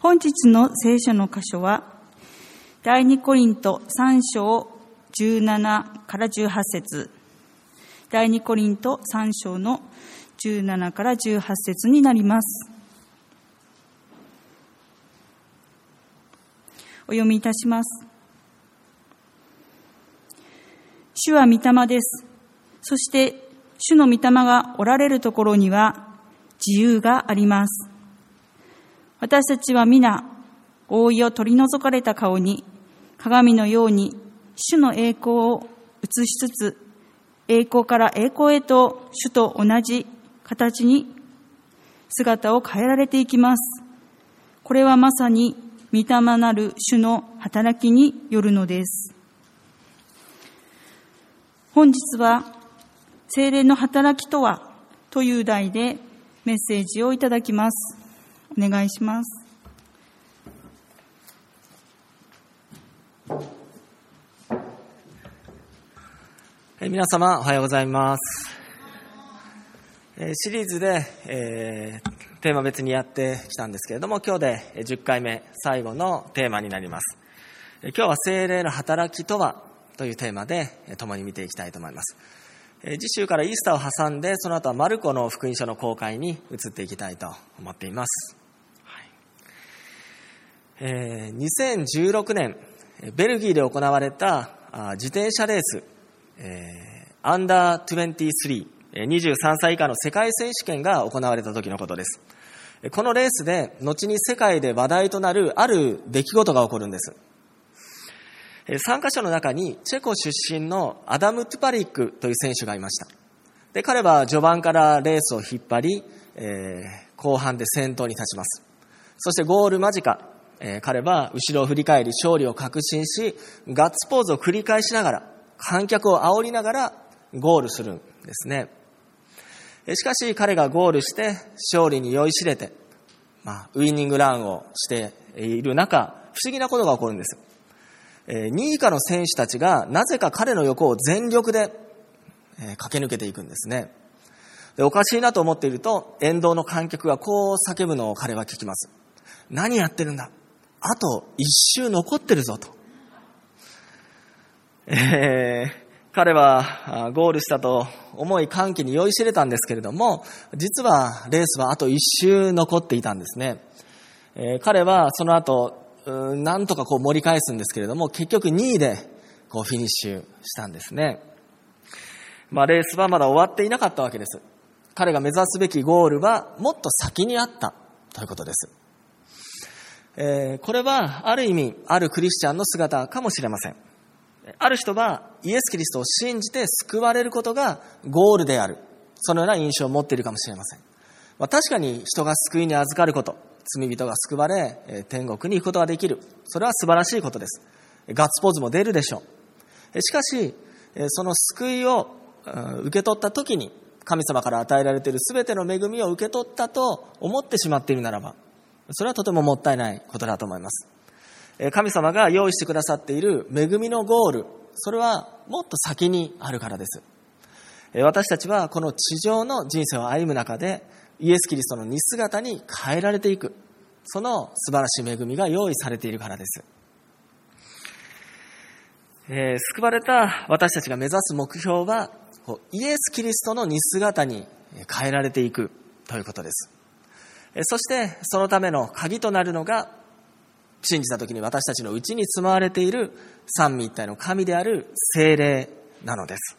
本日の聖書の箇所は、第二コリント3章17から18節第二コリント3章の17から18節になります。お読みいたします。主は御霊です。そして、主の御霊がおられるところには自由があります。私たちは皆、覆いを取り除かれた顔に、鏡のように主の栄光を映しつつ、栄光から栄光へと主と同じ形に姿を変えられていきます。これはまさに御霊なる主の働きによるのです。本日は精霊の働きとはという題でメッセージをいただきます。お願いします。皆様おはようございます。シリーズで、えー、テーマ別にやってきたんですけれども、今日で10回目、最後のテーマになります。今日は精霊の働きとはというテーマで共に見ていきたいと思います。次週からイースターを挟んで、その後はマルコの福音書の公開に移っていきたいと思っています。えー、2016年、ベルギーで行われた自転車レース、えー、アンダー23、23歳以下の世界選手権が行われた時のことです。このレースで、後に世界で話題となるある出来事が起こるんです。参加者の中にチェコ出身のアダム・トゥパリックという選手がいました。で、彼は序盤からレースを引っ張り、えー、後半で先頭に立ちます。そしてゴール間近、え、彼は後ろを振り返り勝利を確信し、ガッツポーズを繰り返しながら、観客を煽りながらゴールするんですね。しかし彼がゴールして勝利に酔いしれて、まあ、ウイニングランをしている中、不思議なことが起こるんです。2位以下の選手たちがなぜか彼の横を全力で駆け抜けていくんですね。でおかしいなと思っていると、沿道の観客がこう叫ぶのを彼は聞きます。何やってるんだあと一周残ってるぞと。えー、彼はゴールしたと思い歓喜に酔いしれたんですけれども、実はレースはあと一周残っていたんですね。えー、彼はその後なんとかこう盛り返すんですけれども、結局2位でこうフィニッシュしたんですね。まあ、レースはまだ終わっていなかったわけです。彼が目指すべきゴールはもっと先にあったということです。えー、これはある意味、あるクリスチャンの姿かもしれません。ある人はイエス・キリストを信じて救われることがゴールである。そのような印象を持っているかもしれません。まあ、確かに人が救いに預かること、罪人が救われ、天国に行くことができる。それは素晴らしいことです。ガッツポーズも出るでしょう。しかし、その救いを受け取った時に、神様から与えられている全ての恵みを受け取ったと思ってしまっているならば、それはとてももったいないことだと思います。神様が用意してくださっている恵みのゴール、それはもっと先にあるからです。私たちはこの地上の人生を歩む中で、イエス・キリストの似姿に変えられていく。その素晴らしい恵みが用意されているからです。えー、救われた私たちが目指す目標は、イエス・キリストの似姿に変えられていくということです。そしてそのための鍵となるのが、信じた時に私たちのうちに住まわれている三位一体の神である精霊なのです。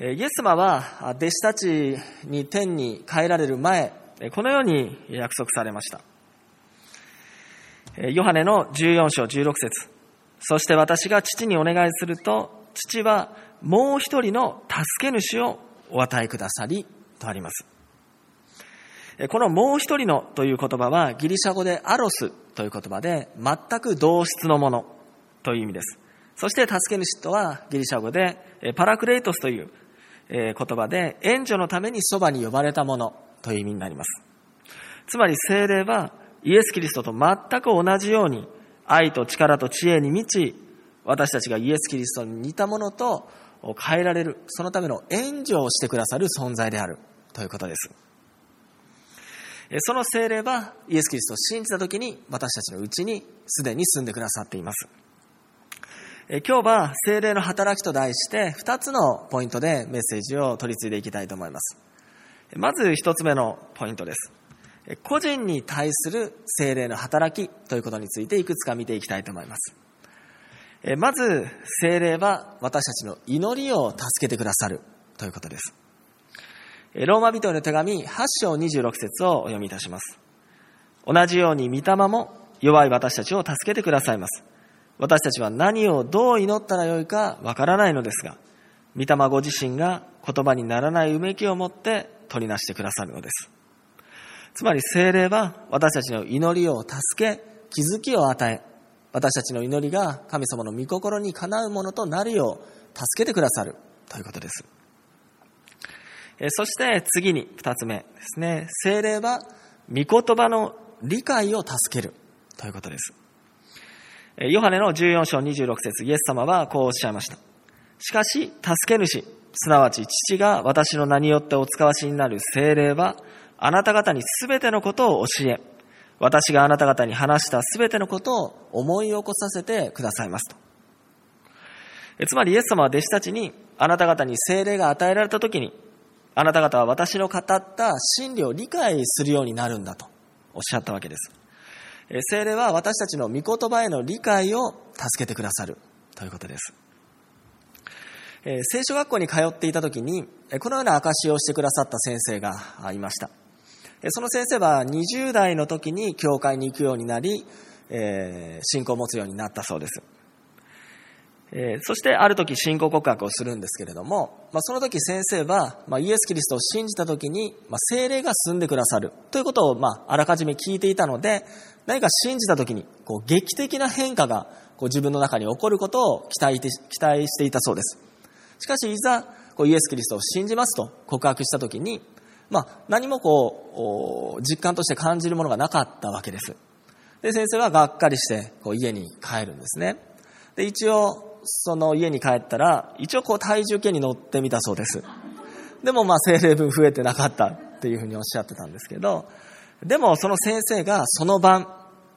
イエス様は弟子たちに天に帰られる前、このように約束されました。ヨハネの14章16節そして私が父にお願いすると、父はもう一人の助け主をお与えくださり、とあります。このもう一人のという言葉はギリシャ語でアロスという言葉で全く同質のものという意味です。そして助け主とはギリシャ語でパラクレイトスという言葉で、援助のためにそばに呼ばれたものという意味になります。つまり精霊はイエス・キリストと全く同じように愛と力と知恵に満ち、私たちがイエス・キリストに似たものと変えられる、そのための援助をしてくださる存在であるということです。その精霊はイエス・キリストを信じた時に私たちのうちにすでに住んでくださっています。今日は精霊の働きと題して2つのポイントでメッセージを取り継いでいきたいと思います。まず1つ目のポイントです。個人に対する精霊の働きということについていくつか見ていきたいと思います。まず、精霊は私たちの祈りを助けてくださるということです。ローマ人への手紙8章26節をお読みいたします。同じように御霊も弱い私たちを助けてくださいます。私たちは何をどう祈ったらよいかわからないのですが、御霊ご自身が言葉にならないうめきを持って取りなしてくださるのです。つまり精霊は私たちの祈りを助け、気づきを与え、私たちの祈りが神様の御心にかなうものとなるよう助けてくださるということです。そして次に二つ目ですね。精霊は御言葉の理解を助けるということです。ヨハネの14章26節イエス様はこうおっしゃいました。しかし、助け主、すなわち父が私の名によってお使わしになる精霊は、あなた方にすべてのことを教え、私があなた方に話したすべてのことを思い起こさせてくださいますと。つまりイエス様は弟子たちに、あなた方に精霊が与えられたときに、あなた方は私の語った真理を理解するようになるんだとおっしゃったわけです。精霊は私たちの御言葉への理解を助けてくださるということです。聖書学校に通っていた時に、このような証しをしてくださった先生がいました。その先生は20代の時に教会に行くようになり、信仰を持つようになったそうです。えー、そしてある時信仰告白をするんですけれども、まあ、その時先生は、まあ、イエス・キリストを信じた時に、まあ、精霊が住んでくださるということを、まあ、あらかじめ聞いていたので、何か信じた時に、こう、劇的な変化が、こう、自分の中に起こることを期待期待していたそうです。しかし、いざ、こう、イエス・キリストを信じますと告白した時に、まあ、何もこう、実感として感じるものがなかったわけです。で、先生はがっかりして、こう、家に帰るんですね。で、一応、その家に帰ったら、一応こう体重計に乗ってみたそうです。でもまあ精霊分増えてなかったっていうふうにおっしゃってたんですけど、でもその先生がその晩、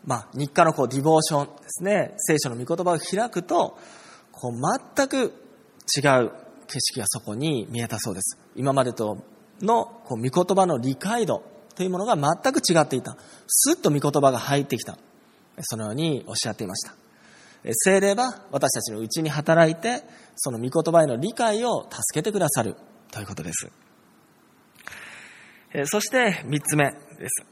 まあ日課のこうディボーションですね、聖書の御言葉を開くと、こう全く違う景色がそこに見えたそうです。今までとのこう御言葉の理解度というものが全く違っていた。スッと御言葉が入ってきた。そのようにおっしゃっていました。精霊は私たちのうちに働いて、その御言葉への理解を助けてくださるということです。そして三つ目です。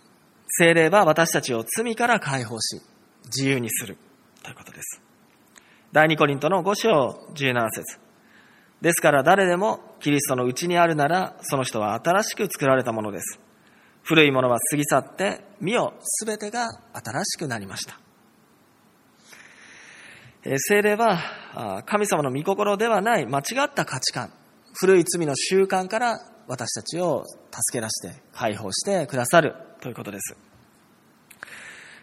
精霊は私たちを罪から解放し、自由にするということです。第二コリントの5章17節ですから誰でもキリストのうちにあるなら、その人は新しく作られたものです。古いものは過ぎ去って、身をすべてが新しくなりました。精霊は神様の御心ではない間違った価値観、古い罪の習慣から私たちを助け出して解放してくださるということです。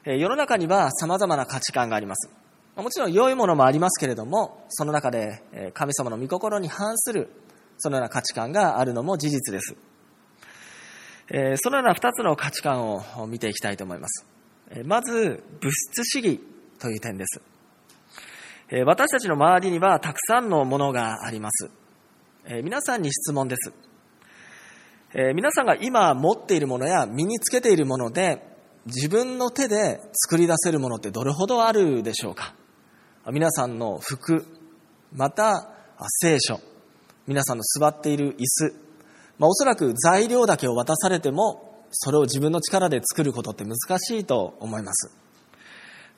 世の中には様々な価値観があります。もちろん良いものもありますけれども、その中で神様の御心に反するそのような価値観があるのも事実です。そのような二つの価値観を見ていきたいと思います。まず、物質主義という点です。私たちの周りにはたくさんのものがあります。皆さんに質問です。皆さんが今持っているものや身につけているもので自分の手で作り出せるものってどれほどあるでしょうか？皆さんの服、また聖書、皆さんの座っている椅子、まあ、おそらく材料だけを渡されてもそれを自分の力で作ることって難しいと思います。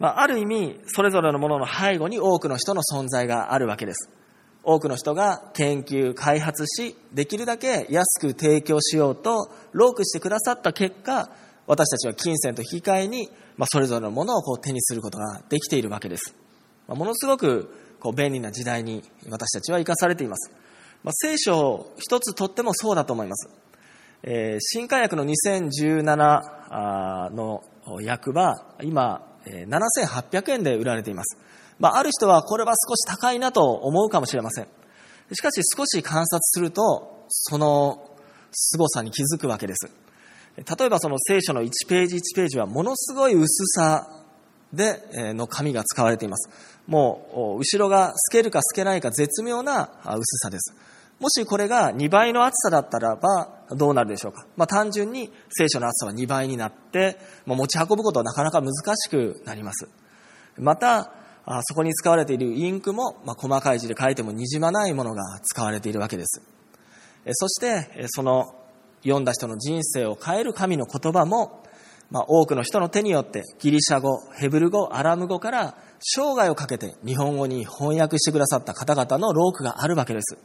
まあ、ある意味、それぞれのものの背後に多くの人の存在があるわけです。多くの人が研究、開発し、できるだけ安く提供しようと、ロークしてくださった結果、私たちは金銭と引き換えに、まあ、それぞれのものをこう手にすることができているわけです。まあ、ものすごくこう便利な時代に私たちは生かされています。まあ、聖書を一つとってもそうだと思います。えー、新化薬の2017の訳は、今、7800円で売られています。まあ、ある人はこれは少し高いなと思うかもしれません。しかし少し観察すると、その凄さに気づくわけです。例えばその聖書の1ページ1ページはものすごい薄さで、の紙が使われています。もう、後ろが透けるか透けないか絶妙な薄さです。もしこれが2倍の厚さだったらばどうなるでしょうか？まあ、単純に聖書の厚さは2倍になって、まあ、持ち運ぶことはなかなか難しくなります。また、そこに使われているインクも、まあ、細かい字で書いてもにじまないものが使われているわけです。そして、その読んだ人の人生を変える神の言葉も、まあ、多くの人の手によってギリシャ語、ヘブル語、アラム語から生涯をかけて日本語に翻訳してくださった方々のロークがあるわけです。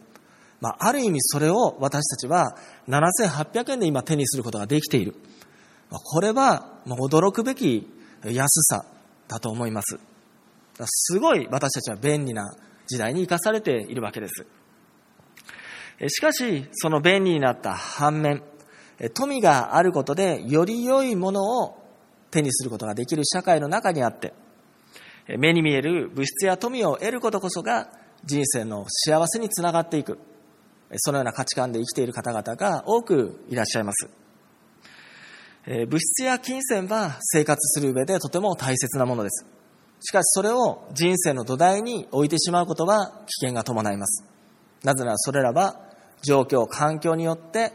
まあ、ある意味それを私たちは7800円で今手にすることができている。ま、これは驚くべき安さだと思います。すごい私たちは便利な時代に生かされているわけです。しかし、その便利になった反面、富があることでより良いものを手にすることができる社会の中にあって、目に見える物質や富を得ることこそが人生の幸せにつながっていく。そのような価値観で生きている方々が多くいらっしゃいます。物質や金銭は生活する上でとても大切なものです。しかしそれを人生の土台に置いてしまうことは危険が伴います。なぜならそれらは状況、環境によって、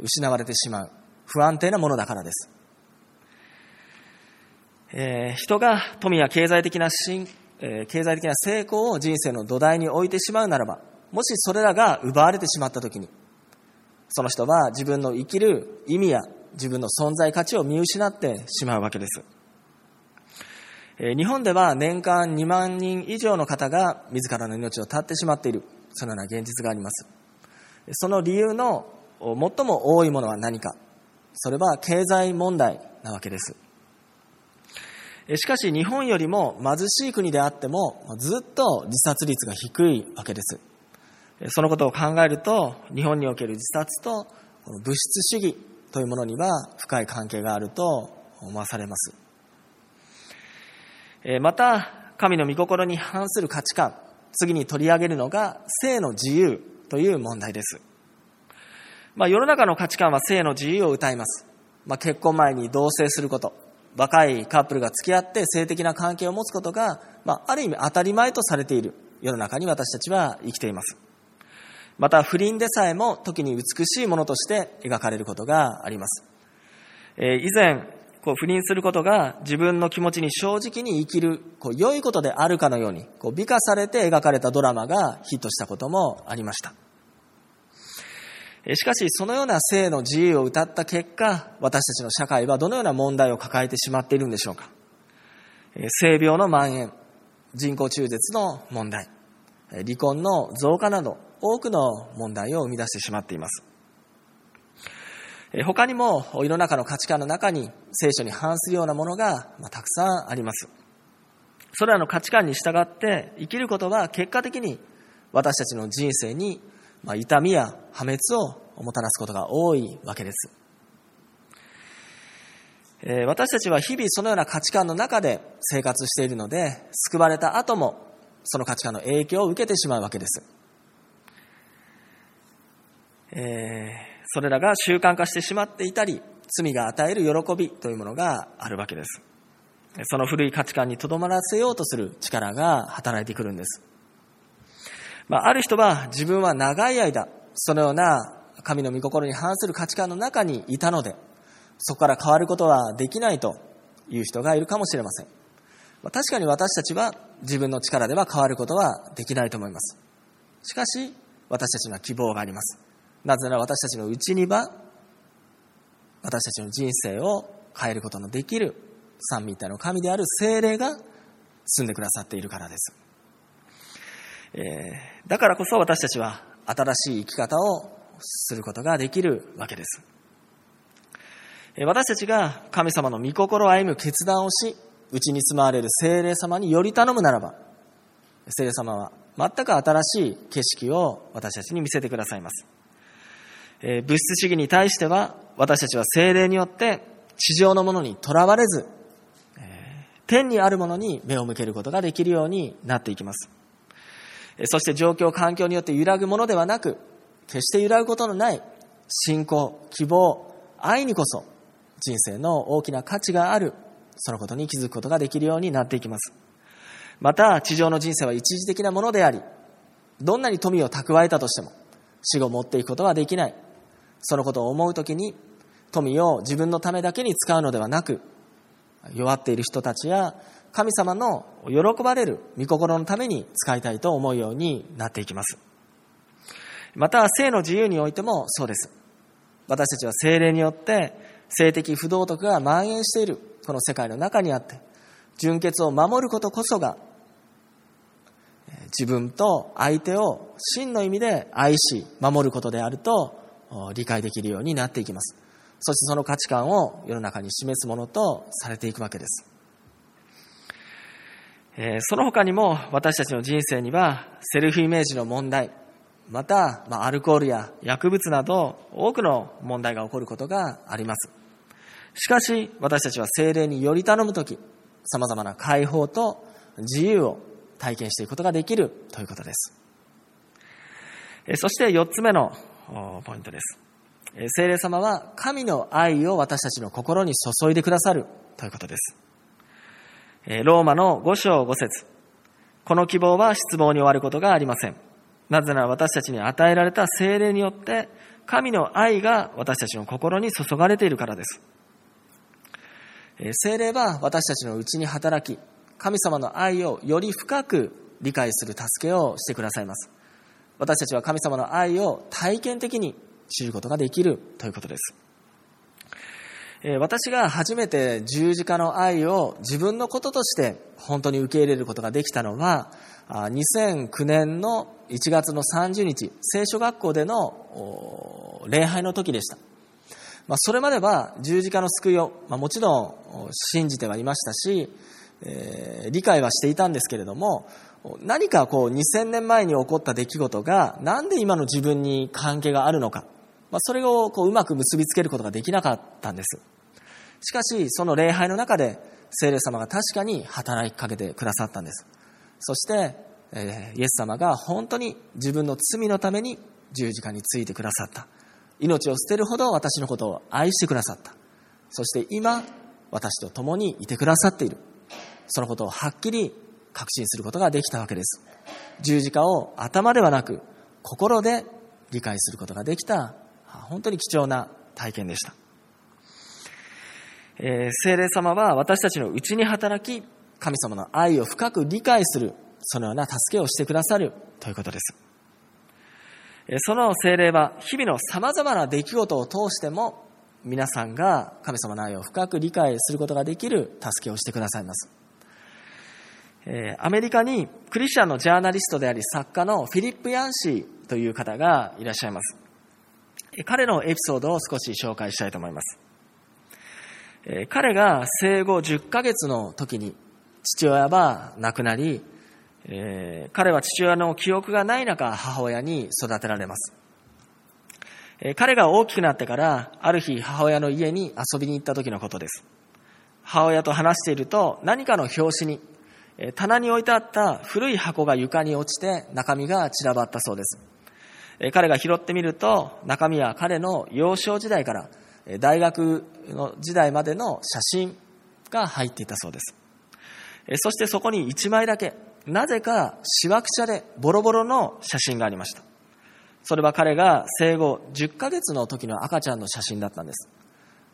失われてしまう不安定なものだからです。人が富や経済的な進、え、経済的な成功を人生の土台に置いてしまうならば、もしそれらが奪われてしまったときに、その人は自分の生きる意味や自分の存在価値を見失ってしまうわけです。日本では年間2万人以上の方が自らの命を絶ってしまっている、そのような現実があります。その理由の最も多いものは何か。それは経済問題なわけです。しかし日本よりも貧しい国であってもずっと自殺率が低いわけです。そのことを考えると日本における自殺と物質主義というものには深い関係があると思わされます。また神の御心に反する価値観次に取り上げるのが性の自由という問題です。まあ、世の中の価値観は性の自由を歌います。まあ、結婚前に同棲すること、若いカップルが付き合って性的な関係を持つことが、まあ、ある意味当たり前とされている世の中に私たちは生きています。また不倫でさえも時に美しいものとして描かれることがあります。えー、以前、こう不倫することが自分の気持ちに正直に生きるこう良いことであるかのようにこう美化されて描かれたドラマがヒットしたこともありました。しかし、そのような性の自由を謳った結果、私たちの社会はどのような問題を抱えてしまっているんでしょうか。性病の蔓延、人工中絶の問題、離婚の増加など、多くの問題を生み出してしまっています。他にも、世の中の価値観の中に聖書に反するようなものが、またくさんあります。それらの価値観に従って生きることは結果的に私たちの人生にまあ、痛みや破滅をもたらすことが多いわけです。えー、私たちは日々そのような価値観の中で生活しているので、救われた後もその価値観の影響を受けてしまうわけです。えー、それらが習慣化してしまっていたり、罪が与える喜びというものがあるわけです。その古い価値観にとどまらせようとする力が働いてくるんです。まあ、ある人は自分は長い間、そのような神の御心に反する価値観の中にいたので、そこから変わることはできないという人がいるかもしれません。まあ、確かに私たちは自分の力では変わることはできないと思います。しかし、私たちには希望があります。なぜなら私たちのうちには、私たちの人生を変えることのできる三位一体の神である精霊が住んでくださっているからです。えー、だからこそ私たちは新しい生き方をすることができるわけです。私たちが神様の御心を歩む決断をし、うちに住まわれる精霊様により頼むならば、精霊様は全く新しい景色を私たちに見せてくださいます。え、物質主義に対しては、私たちは精霊によって地上のものにとらわれず、天にあるものに目を向けることができるようになっていきます。そして状況、環境によって揺らぐものではなく、決して揺らぐことのない信仰、希望、愛にこそ人生の大きな価値がある、そのことに気づくことができるようになっていきます。また、地上の人生は一時的なものであり、どんなに富を蓄えたとしても、死後持っていくことはできない。そのことを思うときに、富を自分のためだけに使うのではなく、弱っている人たちや神様の喜ばれる御心のために使いたいと思うようになっていきます。また、性の自由においてもそうです。私たちは精霊によって性的不道徳が蔓延しているこの世界の中にあって、純潔を守ることこそが自分と相手を真の意味で愛し守ることであると理解できるようになっていきます。そしてその価値観を世の中に示すものとされていくわけです。え、その他にも私たちの人生にはセルフイメージの問題、また、ま、アルコールや薬物など多くの問題が起こることがあります。しかし私たちは精霊により頼むとき、様々な解放と自由を体験していくことができるということです。そして4つ目のポイントです。聖霊様は神の愛を私たちの心に注いでくださるということです。ローマの5章5節この希望は失望に終わることがありません。なぜなら私たちに与えられた聖霊によって神の愛が私たちの心に注がれているからです。聖霊は私たちのうちに働き、神様の愛をより深く理解する助けをしてくださいます。私たちは神様の愛を体験的に知ることができるということです。私が初めて十字架の愛を自分のこととして本当に受け入れることができたのは、2009年の1月の30日、聖書学校での礼拝の時でした。まあ、それまでは十字架の救いを、まあ、もちろん信じてはいましたし、えー、理解はしていたんですけれども、何かこう2000年前に起こった出来事がなんで今の自分に関係があるのか、まあ、それをこううまく結びつけることができなかったんです。しかし、その礼拝の中で聖霊様が確かに働きかけてくださったんです。そして、えー、イエス様が本当に自分の罪のために十字架についてくださった。命を捨てるほど私のことを愛してくださった。そして今、私と共にいてくださっている。そのことをはっきり確信することができたわけです。十字架を頭ではなく心で理解することができた本当に貴重な体験でした。えー、聖霊様は私たちのうちに働き、神様の愛を深く理解する、そのような助けをしてくださるということです。その精霊は日々の様々な出来事を通しても皆さんが神様の愛を深く理解することができる助けをしてくださいます。アメリカにクリスチャンのジャーナリストであり作家のフィリップ・ヤンシーという方がいらっしゃいます。彼のエピソードを少し紹介したいと思います。彼が生後10ヶ月の時に父親は亡くなり、え、彼は父親の記憶がない中、母親に育てられます。え、彼が大きくなってから、ある日母親の家に遊びに行った時のことです。母親と話していると、何かの拍子に、棚に置いてあった古い箱が床に落ちて中身が散らばったそうです。彼が拾ってみると、中身は彼の幼少時代から大学の時代までの写真が入っていたそうです。そしてそこに1枚だけなぜかしわくちゃでボロボロの写真がありました。それは彼が生後10ヶ月の時の赤ちゃんの写真だったんです。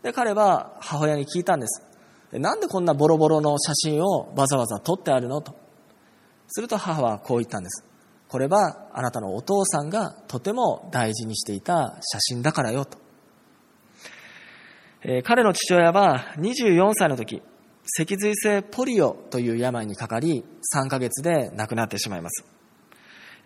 で、彼は母親に聞いたんです。なんでこんなボロボロの写真をわざわざ撮ってあるのと。すると母はこう言ったんです。これはあなたのお父さんがとても大事にしていた写真だからよと。えー、彼の父親は24歳の時、脊髄性ポリオという病にかかり、3ヶ月で亡くなってしまいます。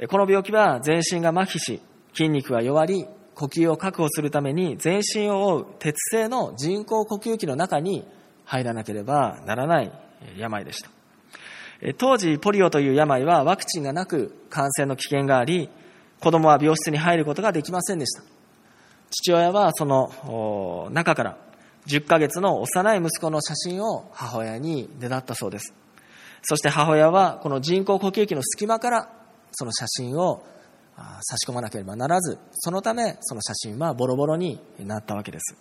この病気は全身が麻痺し、筋肉が弱り、呼吸を確保するために全身を覆う鉄製の人工呼吸器の中に入らなければならない病でした。当時、ポリオという病はワクチンがなく感染の危険があり、子供は病室に入ることができませんでした。父親はその中から10ヶ月の幼い息子の写真を母親にねだったそうです。そして母親はこの人工呼吸器の隙間からその写真を差し込まなければならず、そのためその写真はボロボロになったわけです。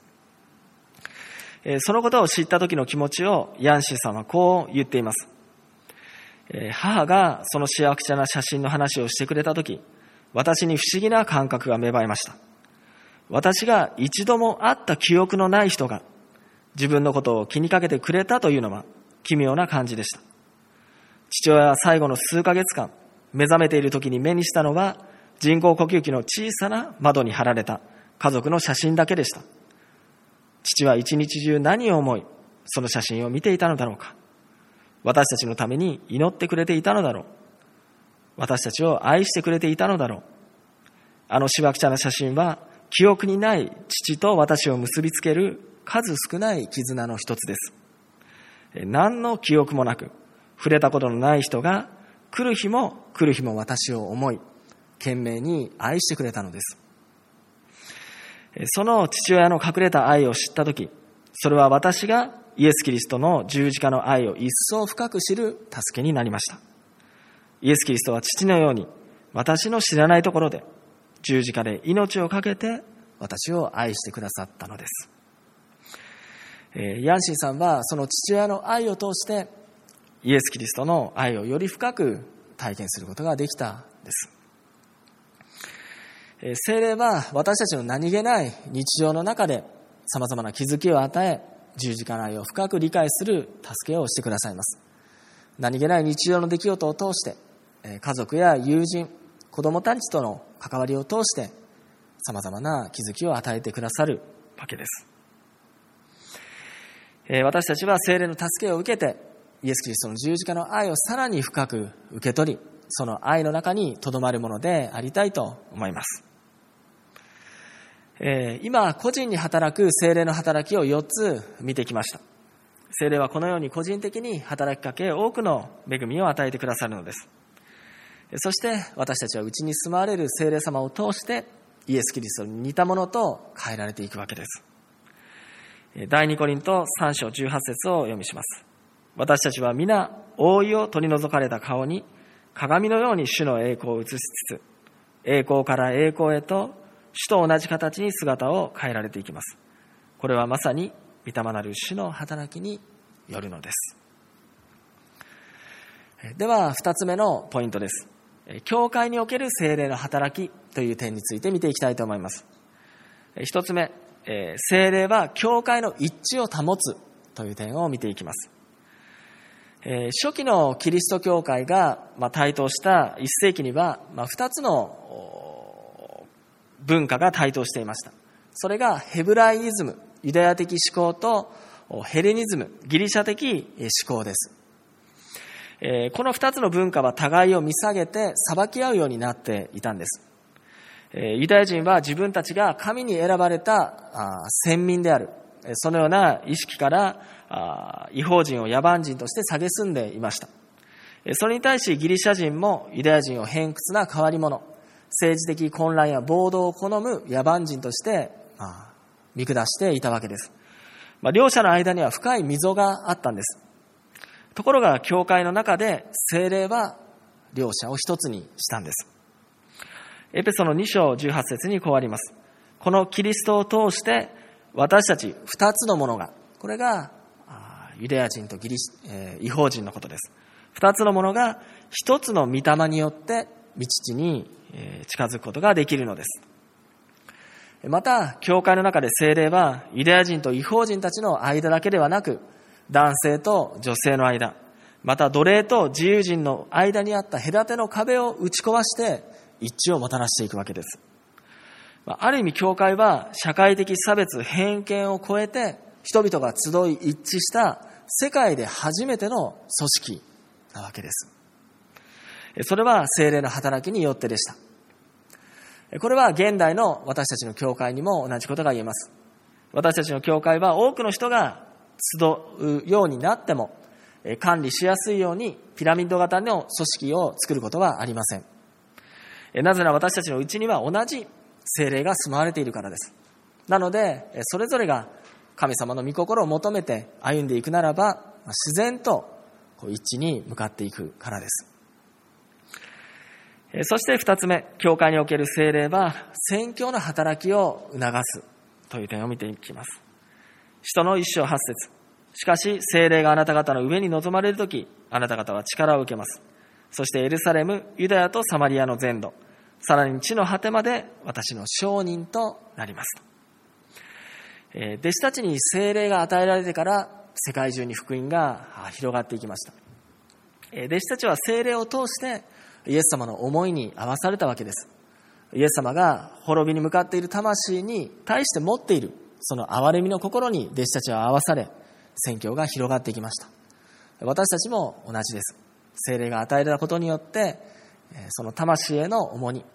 そのことを知った時の気持ちをヤンシーさんはこう言っています。母がその幸せな写真の話をしてくれた時、私に不思議な感覚が芽生えました。私が一度も会った記憶のない人が自分のことを気にかけてくれたというのは奇妙な感じでした。父親は最後の数ヶ月間、目覚めている時に目にしたのは人工呼吸器の小さな窓に貼られた家族の写真だけでした。父は一日中何を思い、その写真を見ていたのだろうか。私たちのために祈ってくれていたのだろう。私たちを愛してくれていたのだろう。あのしわくちゃな写真は記憶にない父と私を結びつける数少ない絆の一つです。何の記憶もなく、触れたことのない人が来る日も来る日も私を思い、懸命に愛してくれたのです。その父親の隠れた愛を知ったとき、それは私がイエス・キリストの十字架の愛を一層深く知る助けになりました。イエス・キリストは父のように私の知らないところで十字架で命を懸けて私を愛してくださったのです。ヤンシーさんはその父親の愛を通してイエス・キリストの愛をより深く体験することができたんです。精霊は私たちの何気ない日常の中で様々な気づきを与え、十字架の愛を深く理解する助けをしてくださいます。何気ない日常の出来事を通して、家族や友人、子供たちとの関わりを通して様々な気づきを与えてくださるわけです。私たちは精霊の助けを受けて、イエス・キリストの十字架の愛をさらに深く受け取り、その愛の中にとどまるものでありたいと思います。え今、個人に働く精霊の働きを4つ見てきました。精霊はこのように個人的に働きかけ、多くの恵みを与えてくださるのです。そして私たちはうちに住まわれる精霊様を通してイエス・キリストに似たものと変えられていくわけです。第2コリント3章18節を読みします。私たちは皆、覆いを取り除かれた顔に、鏡のように主の栄光を映しつつ、栄光から栄光へと、主と同じ形に姿を変えられていきます。これはまさに、御霊なる主の働きによるのです。では、二つ目のポイントです。教会における精霊の働きという点について見ていきたいと思います。一つ目、精霊は教会の一致を保つという点を見ていきます。初期のキリスト教会が台頭した1世紀には2つの文化が台頭していました。それがヘブライイズム、ユダヤ的思考とヘレニズム、ギリシャ的思考です。この二つの文化は互いを見下げて裁き合うようになっていたんです。ユダヤ人は自分たちが神に選ばれた先民である。そのような意識から違法人を野蛮人として蔑んでいました。それに対しギリシャ人もユダヤ人を偏屈な変わり者、政治的混乱や暴動を好む野蛮人として見下していたわけです。まあ、両者の間には深い溝があったんです。ところが、教会の中で精霊は両者を一つにしたんです。エペソの2章18節にこうあります。このキリストを通して、私たち二つのものが、これがユダヤ人とギリシ、えー、違法人のことです。二つのものが一つの御霊によって道地に近づくことができるのです。また、教会の中で精霊はユダヤ人と違法人たちの間だけではなく、男性と女性の間、また奴隷と自由人の間にあった隔ての壁を打ち壊して一致をもたらしていくわけです。ある意味教会は社会的差別、偏見を超えて人々が集い一致した世界で初めての組織なわけです。それは精霊の働きによってでした。これは現代の私たちの教会にも同じことが言えます。私たちの教会は多くの人が集うようになっても、管理しやすいようにピラミッド型の組織を作ることはありません。なぜなら私たちのうちには同じ精霊が住まわれているからです。なので、それぞれが神様の御心を求めて歩んでいくならば、自然と一致に向かっていくからです。そして二つ目、教会における精霊は、宣教の働きを促すという点を見ていきます。人の一章八節しかし、精霊があなた方の上に臨まれるとき、あなた方は力を受けます。そしてエルサレム、ユダヤとサマリアの全土、さらに地の果てまで私の証人となります。え弟子たちに精霊が与えられてから世界中に福音が広がっていきました。え弟子たちは精霊を通してイエス様の思いに合わされたわけです。イエス様が滅びに向かっている魂に対して持っているその憐れみの心に弟子たちは合わされ、宣教が広がっていきました。私たちも同じです。精霊が与えられたことによって、その魂への重荷、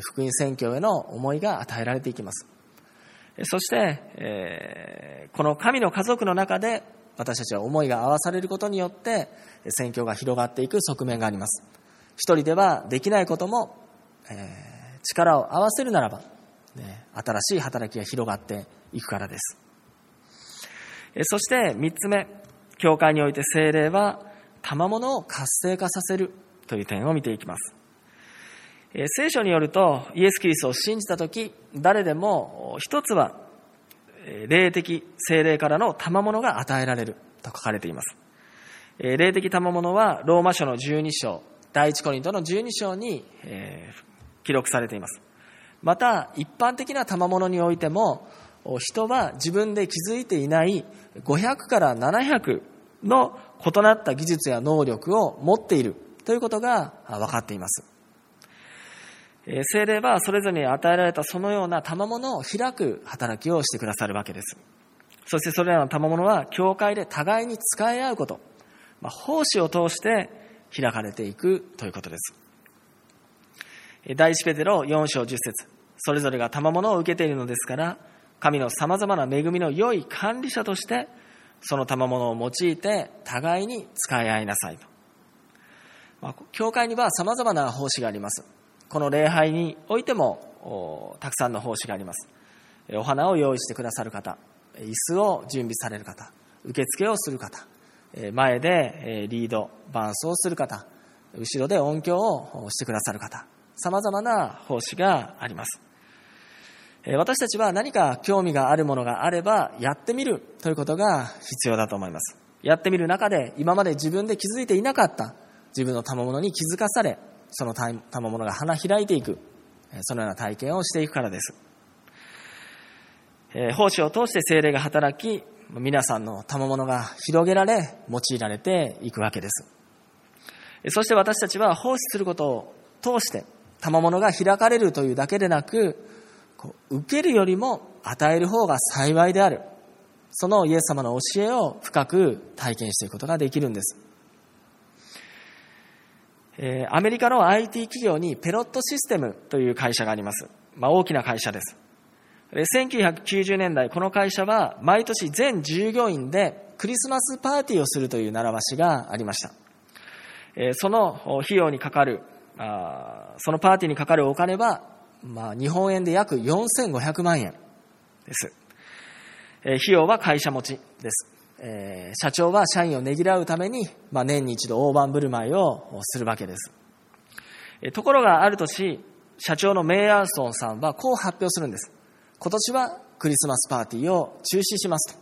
福音宣教への思いが与えられていきます。そして、この神の家族の中で私たちは思いが合わされることによって宣教が広がっていく側面があります。一人ではできないことも、力を合わせるならば、新しい働きが広がっていくからです。そして三つ目、教会において精霊は賜物を活性化させるという点を見ていきます。聖書によると、イエス・キリストを信じたとき、誰でも一つは霊的精霊からの賜物が与えられると書かれています。霊的賜物はローマ書の12章、第一コリントの12章に、記録されています。また、一般的な賜物においても、人は自分で気づいていない500から700の異なった技術や能力を持っているということが分かっています。精霊はそれぞれに与えられたそのような賜物を開く働きをしてくださるわけです。そしてそれらの賜物は教会で互いに使い合うこと、まあ、奉仕を通して開かれていくということです。第一ペテロ4章10節それぞれが賜物を受けているのですから、神の様々な恵みの良い管理者として、その賜物を用いて互いに使い合いなさいと。まあ、教会には様々な奉仕があります。この礼拝においても、たくさんの奉仕があります。お花を用意してくださる方、椅子を準備される方、受付をする方、前でリード、伴奏する方、後ろで音響をしてくださる方、様々な奉仕があります。私たちは何か興味があるものがあればやってみるということが必要だと思います。やってみる中で今まで自分で気づいていなかった自分の賜物に気づかされ、その賜物が花開いていく、そのような体験をしていくからです。奉仕を通して精霊が働き、皆さんの賜物が広げられ、用いられていくわけです。そして私たちは奉仕することを通して、賜物が開かれるというだけでなく、受けるよりも与える方が幸いである。そのイエス様の教えを深く体験していくことができるんです。えー、アメリカの IT 企業にペロットシステムという会社があります。まあ、大きな会社です。1990年代、この会社は毎年全従業員でクリスマスパーティーをするという習わしがありました。その費用にかかるそのパーティーにかかるお金は、まあ、日本円で約4500万円です。費用は会社持ちです。社長は社員をねぎらうために、まあ、年に一度大盤振る舞いをするわけです。ところがある年、社長のメイアーソンさんはこう発表するんです。今年はクリスマスパーティーを中止しますと。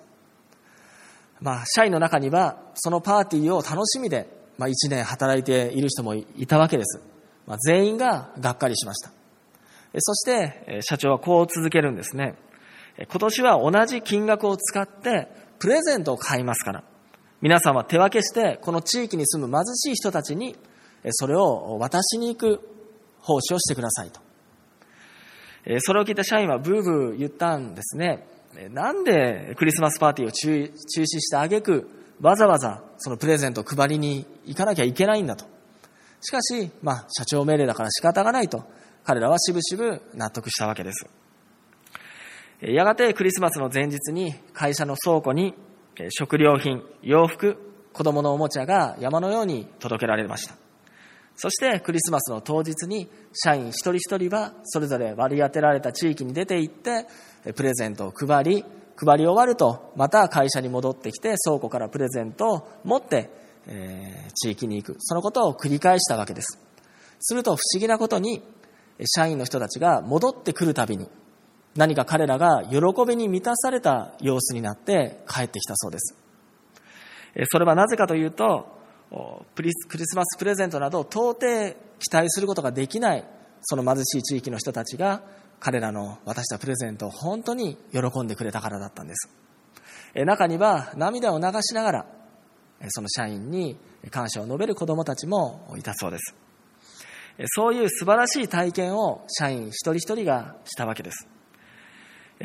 まあ、社員の中には、そのパーティーを楽しみで、まあ、一年働いている人もいたわけです。まあ、全員ががっかりしました。そして、社長はこう続けるんですね。今年は同じ金額を使ってプレゼントを買いますから、皆さんは手分けして、この地域に住む貧しい人たちに、それを渡しに行く奉仕をしてくださいと。それを聞いた社員はブーブー言ったんですね。なんでクリスマスパーティーを中止してあげく、わざわざそのプレゼントを配りに行かなきゃいけないんだと。しかし、まあ、社長命令だから仕方がないと、彼らはしぶしぶ納得したわけです。やがてクリスマスの前日に会社の倉庫に食料品、洋服、子供のおもちゃが山のように届けられました。そしてクリスマスの当日に社員一人一人はそれぞれ割り当てられた地域に出て行ってプレゼントを配り、配り終わるとまた会社に戻ってきて倉庫からプレゼントを持ってえー、地域に行く。そのことを繰り返したわけです。すると不思議なことに、社員の人たちが戻ってくるたびに、何か彼らが喜びに満たされた様子になって帰ってきたそうです。それはなぜかというと、クリスマスプレゼントなど到底期待することができないその貧しい地域の人たちが彼らの渡したプレゼントを本当に喜んでくれたからだったんです。中には涙を流しながらその社員に感謝を述べる子供たちもいたそうです。そういう素晴らしい体験を社員一人一人がしたわけです。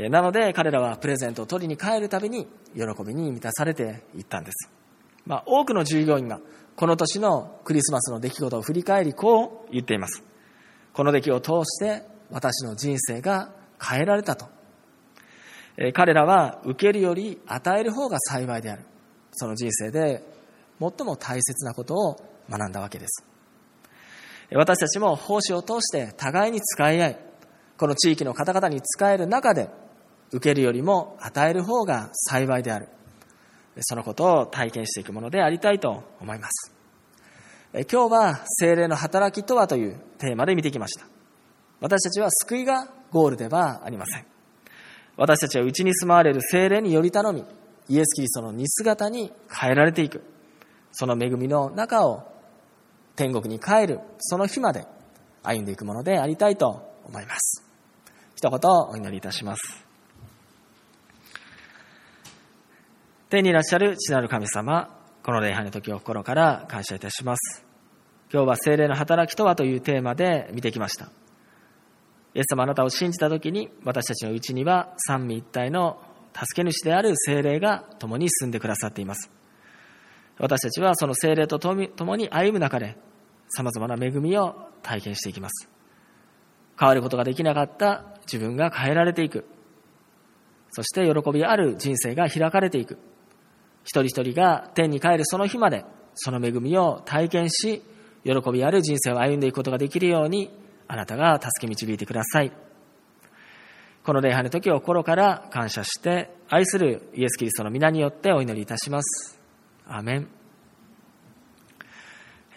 なので彼らはプレゼントを取りに帰るたびに喜びに満たされていったんです。まあ、多くの従業員がこの年のクリスマスの出来事を振り返りこう言っています。この出来を通して私の人生が変えられたと。彼らは受けるより与える方が幸いである。その人生で最も大切なことを学んだわけです。私たちも奉仕を通して互いに使い合い、この地域の方々に使える中で、受けるよりも与える方が幸いである。そのことを体験していくものでありたいと思います。今日は精霊の働きとはというテーマで見てきました。私たちは救いがゴールではありません。私たちは内に住まわれる精霊により頼み、イエス・キリストの似姿に変えられていく。その恵みの中を天国に帰る、その日まで歩んでいくものでありたいと思います。一言お祈りいたします。天にいらっしゃる父なる神様、この礼拝の時を心から感謝いたします。今日は精霊の働きとはというテーマで見てきました。イエス様あなたを信じた時に私たちのうちには三位一体の助け主である精霊が共に住んでくださっています。私たちはその精霊と共に歩む中で様々な恵みを体験していきます。変わることができなかった自分が変えられていく。そして喜びある人生が開かれていく。一人一人が天に帰るその日までその恵みを体験し、喜びある人生を歩んでいくことができるようにあなたが助け導いてください。この礼拝の時を心から感謝して愛するイエス・キリストの皆によってお祈りいたします。アメン。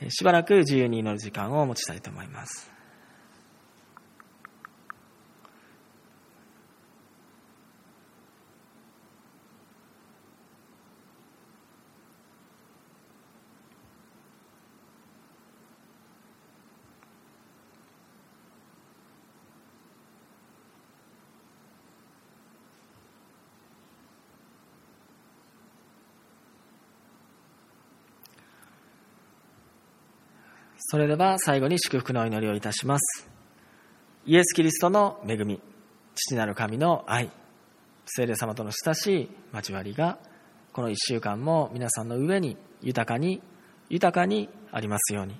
しばらく自由に祈る時間をお持ちしたいと思います。それでは最後に祝福のお祈りをいたします。イエス・キリストの恵み、父なる神の愛、聖霊様との親しい交わりが、この一週間も皆さんの上に豊かに、豊かにありますように。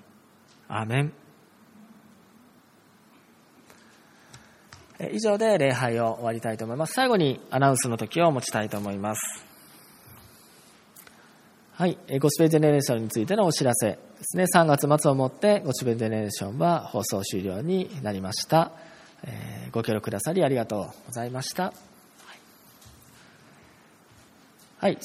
アーメン。以上で礼拝を終わりたいと思います。最後にアナウンスの時を持ちたいと思います。はい、ゴスペルジェネレーションについてのお知らせですね。3月末をもってゴスペルジェネレーションは放送終了になりました。えー、ご協力くださりありがとうございました。はい、はい